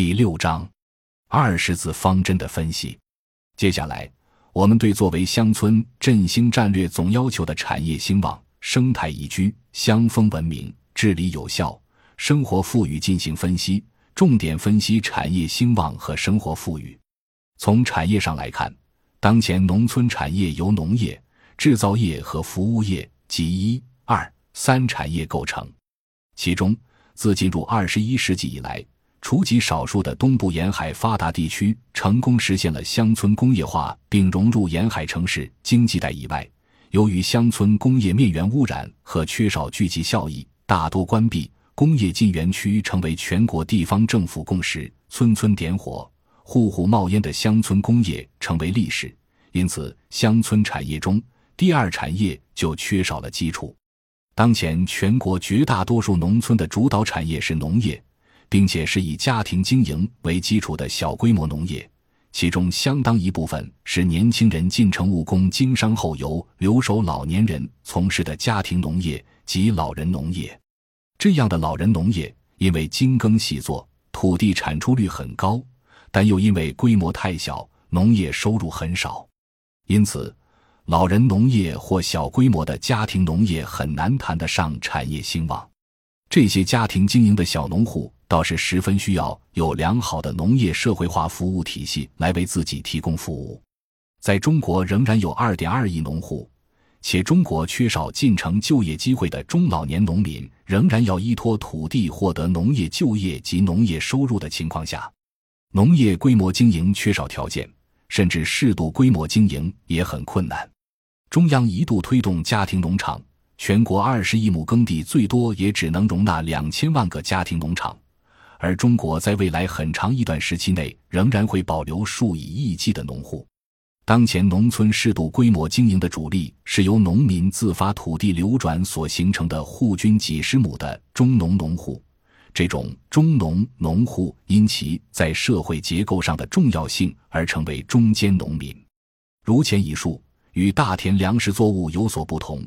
第六章，二十字方针的分析。接下来，我们对作为乡村振兴战略总要求的产业兴旺、生态宜居、乡风文明、治理有效、生活富裕进行分析，重点分析产业兴旺和生活富裕。从产业上来看，当前农村产业由农业、制造业和服务业及一、二、三产业构成，其中。自进入二十一世纪以来，除极少数的东部沿海发达地区成功实现了乡村工业化并融入沿海城市经济带以外，由于乡村工业面源污染和缺少聚集效益，大多关闭，工业进园区成为全国地方政府共识，村村点火、户户冒烟的乡村工业成为历史。因此，乡村产业中第二产业就缺少了基础。当前全国绝大多数农村的主导产业是农业，并且是以家庭经营为基础的小规模农业，其中相当一部分是年轻人进城务工、经商后由留守老年人从事的家庭农业及老人农业。这样的老人农业因为精耕细作，土地产出率很高，但又因为规模太小，农业收入很少，因此。老人农业或小规模的家庭农业很难谈得上产业兴旺，这些家庭经营的小农户倒是十分需要有良好的农业社会化服务体系来为自己提供服务。在中国仍然有二点二亿农户，且中国缺少进城就业机会的中老年农民仍然要依托土地获得农业就业及农业收入的情况下，农业规模经营缺少条件。甚至适度规模经营也很困难。中央一度推动家庭农场，全国二十亿亩耕地最多也只能容纳两千万个家庭农场，而中国在未来很长一段时期内仍然会保留数以亿计的农户。当前农村适度规模经营的主力是由农民自发土地流转所形成的户均几十亩的中农农户。这种中农农户因其在社会结构上的重要性而成为中间农民。如前已述，与大田粮食作物有所不同，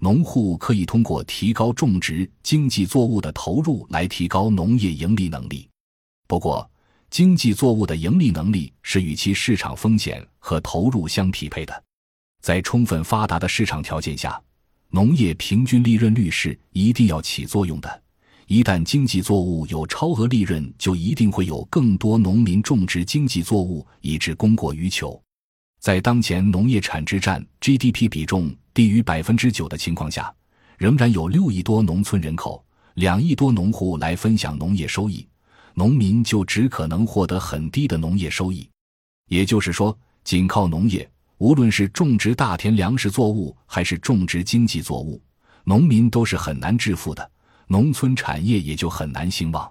农户可以通过提高种植经济作物的投入来提高农业盈利能力。不过，经济作物的盈利能力是与其市场风险和投入相匹配的。在充分发达的市场条件下，农业平均利润率是一定要起作用的。一旦经济作物有超额利润，就一定会有更多农民种植经济作物，以致供过于求。在当前农业产值占 GDP 比重低于百分之九的情况下，仍然有六亿多农村人口、两亿多农户来分享农业收益，农民就只可能获得很低的农业收益。也就是说，仅靠农业，无论是种植大田粮食作物还是种植经济作物，农民都是很难致富的。农村产业也就很难兴旺。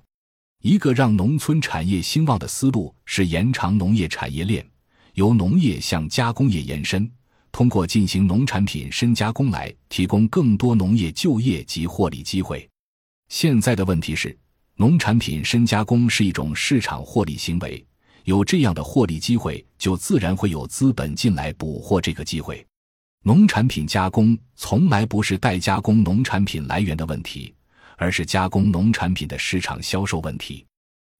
一个让农村产业兴旺的思路是延长农业产业链，由农业向加工业延伸，通过进行农产品深加工来提供更多农业就业及获利机会。现在的问题是，农产品深加工是一种市场获利行为，有这样的获利机会，就自然会有资本进来捕获这个机会。农产品加工从来不是代加工农产品来源的问题。而是加工农产品的市场销售问题。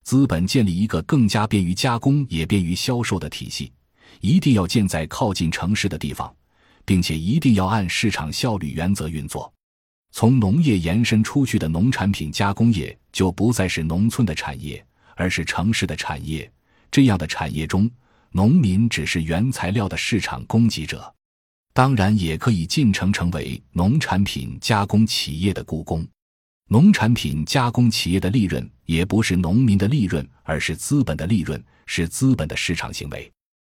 资本建立一个更加便于加工也便于销售的体系，一定要建在靠近城市的地方，并且一定要按市场效率原则运作。从农业延伸出去的农产品加工业就不再是农村的产业，而是城市的产业。这样的产业中，农民只是原材料的市场供给者，当然也可以进城成为农产品加工企业的雇工。农产品加工企业的利润也不是农民的利润，而是资本的利润，是资本的市场行为，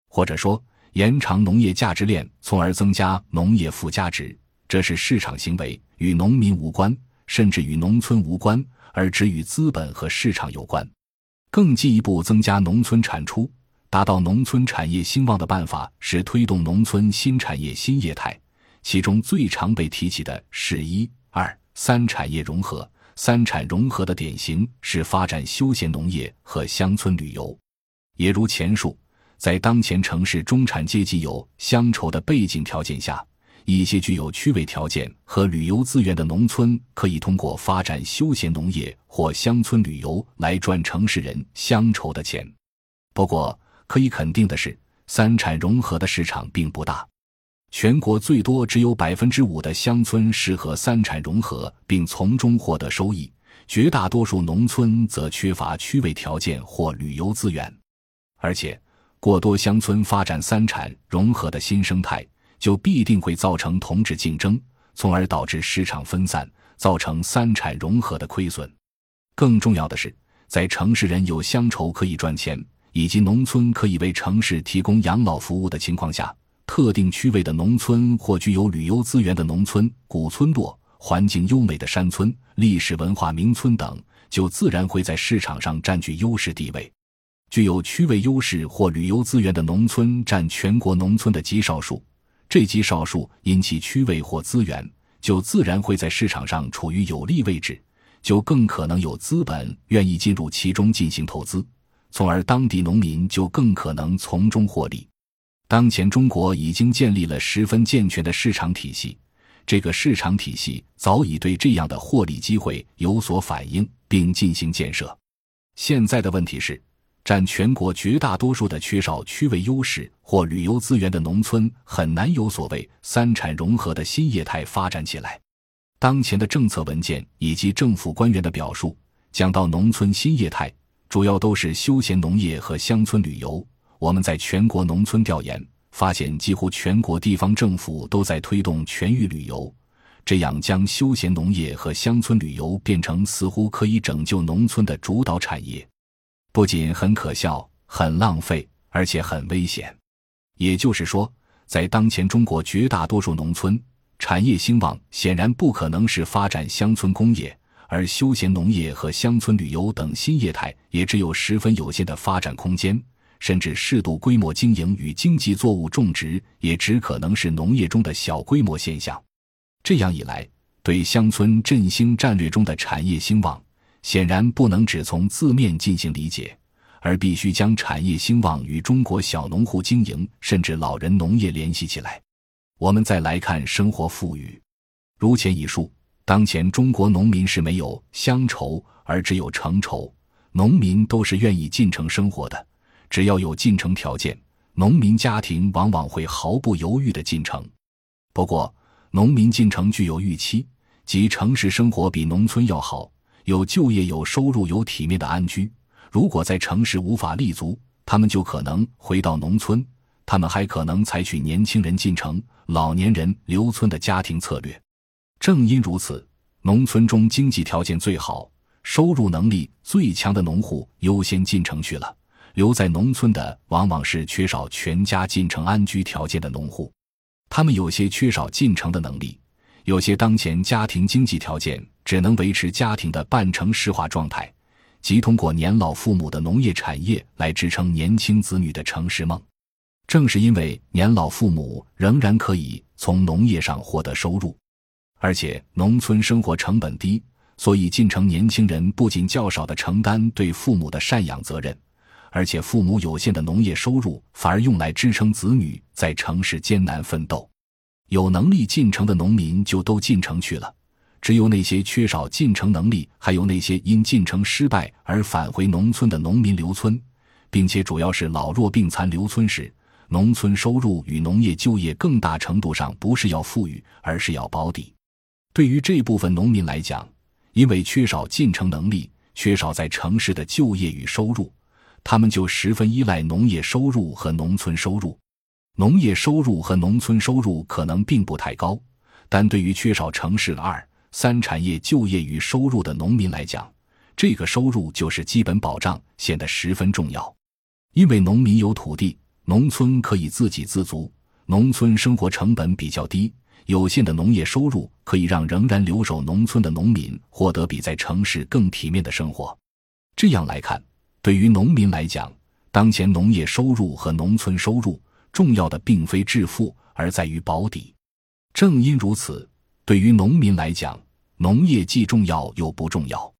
或者说延长农业价值链，从而增加农业附加值，这是市场行为，与农民无关，甚至与农村无关，而只与资本和市场有关。更进一步增加农村产出，达到农村产业兴旺的办法是推动农村新产业新业态，其中最常被提起的是一二。三产业融合，三产融合的典型是发展休闲农业和乡村旅游。也如前述，在当前城市中产阶级有乡愁的背景条件下，一些具有区位条件和旅游资源的农村，可以通过发展休闲农业或乡村旅游来赚城市人乡愁的钱。不过，可以肯定的是，三产融合的市场并不大。全国最多只有百分之五的乡村适合三产融合，并从中获得收益。绝大多数农村则缺乏区位条件或旅游资源，而且过多乡村发展三产融合的新生态，就必定会造成同质竞争，从而导致市场分散，造成三产融合的亏损。更重要的是，在城市人有乡愁可以赚钱，以及农村可以为城市提供养老服务的情况下，特定区位的农村或具有旅游资源的农村、古村落。环境优美的山村、历史文化名村等，就自然会在市场上占据优势地位。具有区位优势或旅游资源的农村占全国农村的极少数，这极少数因其区位或资源，就自然会在市场上处于有利位置，就更可能有资本愿意进入其中进行投资，从而当地农民就更可能从中获利。当前中国已经建立了十分健全的市场体系。这个市场体系早已对这样的获利机会有所反应，并进行建设。现在的问题是，占全国绝大多数的缺少区位优势或旅游资源的农村，很难有所谓三产融合的新业态发展起来。当前的政策文件以及政府官员的表述，讲到农村新业态，主要都是休闲农业和乡村旅游。我们在全国农村调研。发现几乎全国地方政府都在推动全域旅游，这样将休闲农业和乡村旅游变成似乎可以拯救农村的主导产业，不仅很可笑、很浪费，而且很危险。也就是说，在当前中国绝大多数农村，产业兴旺显然不可能是发展乡村工业，而休闲农业和乡村旅游等新业态也只有十分有限的发展空间。甚至适度规模经营与经济作物种植，也只可能是农业中的小规模现象。这样一来，对乡村振兴战略中的产业兴旺，显然不能只从字面进行理解，而必须将产业兴旺与中国小农户经营甚至老人农业联系起来。我们再来看生活富裕，如前已述，当前中国农民是没有乡愁，而只有城愁，农民都是愿意进城生活的。只要有进城条件，农民家庭往往会毫不犹豫地进城。不过，农民进城具有预期，即城市生活比农村要好，有就业、有收入、有体面的安居。如果在城市无法立足，他们就可能回到农村。他们还可能采取年轻人进城、老年人留村的家庭策略。正因如此，农村中经济条件最好、收入能力最强的农户优先进城去了。留在农村的往往是缺少全家进城安居条件的农户，他们有些缺少进城的能力，有些当前家庭经济条件只能维持家庭的半城市化状态，即通过年老父母的农业产业来支撑年轻子女的城市梦。正是因为年老父母仍然可以从农业上获得收入，而且农村生活成本低，所以进城年轻人不仅较少的承担对父母的赡养责任。而且父母有限的农业收入反而用来支撑子女在城市艰难奋斗，有能力进城的农民就都进城去了，只有那些缺少进城能力，还有那些因进城失败而返回农村的农民留村，并且主要是老弱病残留村时，农村收入与农业就业更大程度上不是要富裕，而是要保底。对于这部分农民来讲，因为缺少进城能力，缺少在城市的就业与收入。他们就十分依赖农业收入和农村收入，农业收入和农村收入可能并不太高，但对于缺少城市二三产业就业与收入的农民来讲，这个收入就是基本保障，显得十分重要。因为农民有土地，农村可以自给自足，农村生活成本比较低，有限的农业收入可以让仍然留守农村的农民获得比在城市更体面的生活。这样来看。对于农民来讲，当前农业收入和农村收入重要的并非致富，而在于保底。正因如此，对于农民来讲，农业既重要又不重要。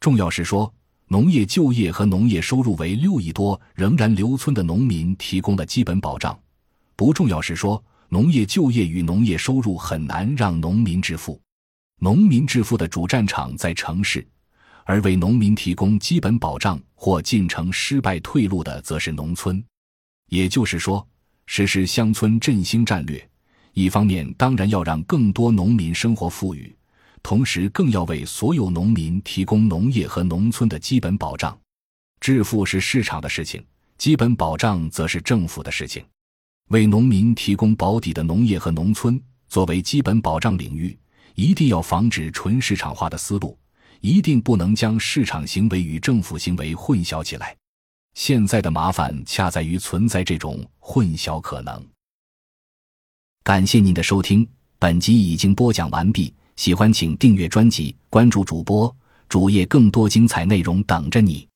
重要是说，农业就业和农业收入为六亿多仍然留村的农民提供了基本保障；不重要是说，农业就业与农业收入很难让农民致富。农民致富的主战场在城市，而为农民提供基本保障或进城失败退路的则是农村。也就是说，实施乡村振兴战略，一方面当然要让更多农民生活富裕，同时更要为所有农民提供农业和农村的基本保障。致富是市场的事情，基本保障则是政府的事情。为农民提供保底的农业和农村作为基本保障领域，一定要防止纯市场化的思路，一定不能将市场行为与政府行为混淆起来。现在的麻烦恰在于存在这种混淆可能。感谢您的收听，本集已经播讲完毕。喜欢请订阅专辑，关注主播主页，更多精彩内容等着你。